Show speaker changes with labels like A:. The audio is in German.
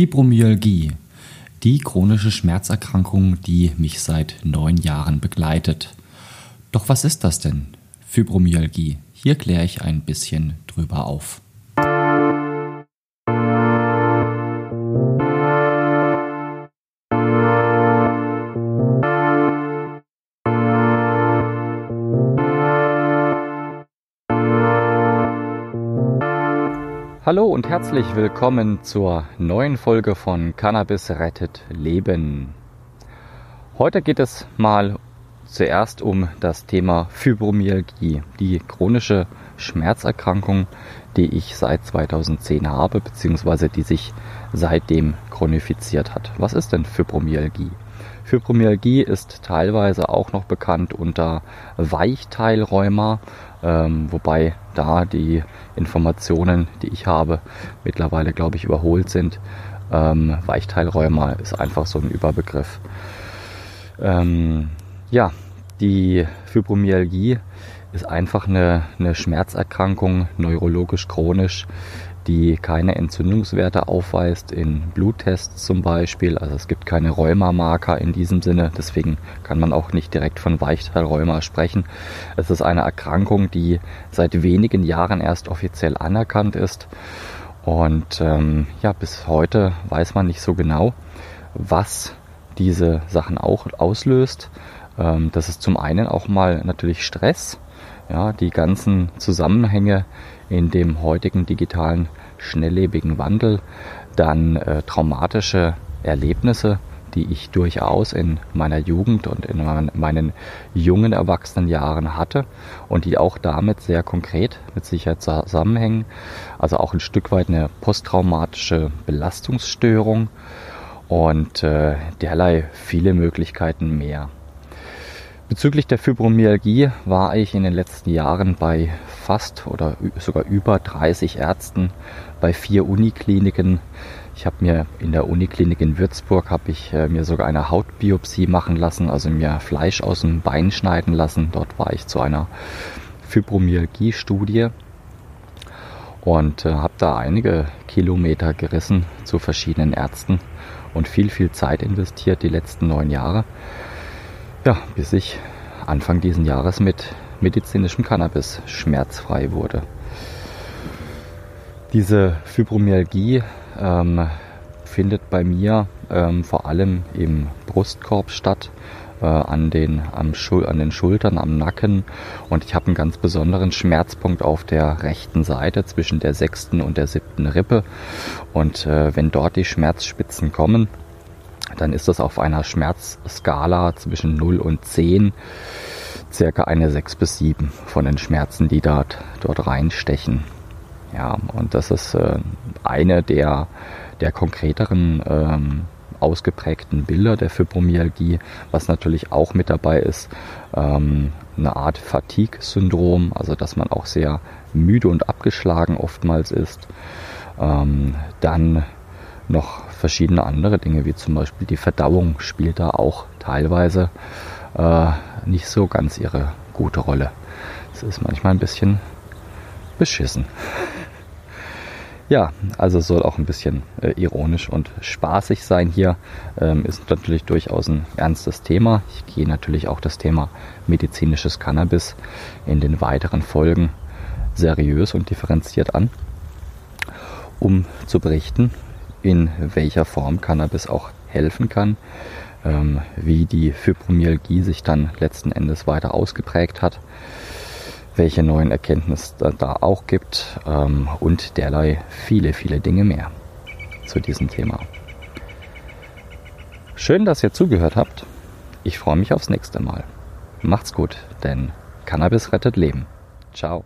A: Fibromyalgie, die chronische Schmerzerkrankung, die mich seit neun Jahren begleitet. Doch was ist das denn? Fibromyalgie. Hier kläre ich ein bisschen drüber auf. Hallo und herzlich willkommen zur neuen Folge von Cannabis rettet Leben. Heute geht es mal zuerst um das Thema Fibromyalgie, die chronische Schmerzerkrankung, die ich seit 2010 habe, beziehungsweise die sich seitdem chronifiziert hat. Was ist denn Fibromyalgie? Fibromyalgie ist teilweise auch noch bekannt unter Weichteilrheuma, ähm, wobei da die Informationen, die ich habe, mittlerweile, glaube ich, überholt sind. Ähm, Weichteilrheuma ist einfach so ein Überbegriff. Ähm, ja, die Fibromyalgie ist einfach eine, eine Schmerzerkrankung, neurologisch chronisch, die keine Entzündungswerte aufweist, in Bluttests zum Beispiel. Also es gibt keine Rheumamarker in diesem Sinne, deswegen kann man auch nicht direkt von Weichteilrheuma sprechen. Es ist eine Erkrankung, die seit wenigen Jahren erst offiziell anerkannt ist. Und ähm, ja, bis heute weiß man nicht so genau, was diese Sachen auch auslöst. Ähm, das ist zum einen auch mal natürlich Stress, ja, die ganzen Zusammenhänge in dem heutigen digitalen schnelllebigen Wandel, dann äh, traumatische Erlebnisse, die ich durchaus in meiner Jugend und in meinen, meinen jungen Erwachsenenjahren hatte und die auch damit sehr konkret mit Sicherheit zusammenhängen. Also auch ein Stück weit eine posttraumatische Belastungsstörung und äh, derlei viele Möglichkeiten mehr. Bezüglich der Fibromyalgie war ich in den letzten Jahren bei fast oder sogar über 30 Ärzten bei vier Unikliniken. Ich habe mir in der Uniklinik in Würzburg habe ich äh, mir sogar eine Hautbiopsie machen lassen, also mir Fleisch aus dem Bein schneiden lassen. Dort war ich zu einer Fibromyalgie-Studie und äh, habe da einige Kilometer gerissen zu verschiedenen Ärzten und viel, viel Zeit investiert die letzten neun Jahre. Ja, bis ich Anfang diesen Jahres mit medizinischem Cannabis schmerzfrei wurde. Diese Fibromyalgie ähm, findet bei mir ähm, vor allem im Brustkorb statt, äh, an, den, am Schul an den Schultern, am Nacken und ich habe einen ganz besonderen Schmerzpunkt auf der rechten Seite zwischen der sechsten und der siebten Rippe und äh, wenn dort die Schmerzspitzen kommen, dann ist das auf einer Schmerzskala zwischen 0 und 10 circa eine 6 bis 7 von den Schmerzen, die dort, dort reinstechen. Ja, und das ist äh, eine der, der konkreteren ähm, ausgeprägten Bilder der Fibromyalgie, was natürlich auch mit dabei ist, ähm, eine Art Fatigue-Syndrom, also dass man auch sehr müde und abgeschlagen oftmals ist. Ähm, dann noch verschiedene andere Dinge, wie zum Beispiel die Verdauung spielt da auch teilweise äh, nicht so ganz ihre gute Rolle. Es ist manchmal ein bisschen beschissen. Ja, also soll auch ein bisschen äh, ironisch und spaßig sein hier. Ähm, ist natürlich durchaus ein ernstes Thema. Ich gehe natürlich auch das Thema medizinisches Cannabis in den weiteren Folgen seriös und differenziert an, um zu berichten, in welcher Form Cannabis auch helfen kann, ähm, wie die Fibromyalgie sich dann letzten Endes weiter ausgeprägt hat, welche neuen Erkenntnisse da, auch gibt ähm, und derlei viele, viele Dinge mehr zu diesem Thema. Schön, dass ihr zugehört habt. Ich freue mich aufs nächste Mal. Macht's gut, denn Cannabis rettet Leben. Ciao.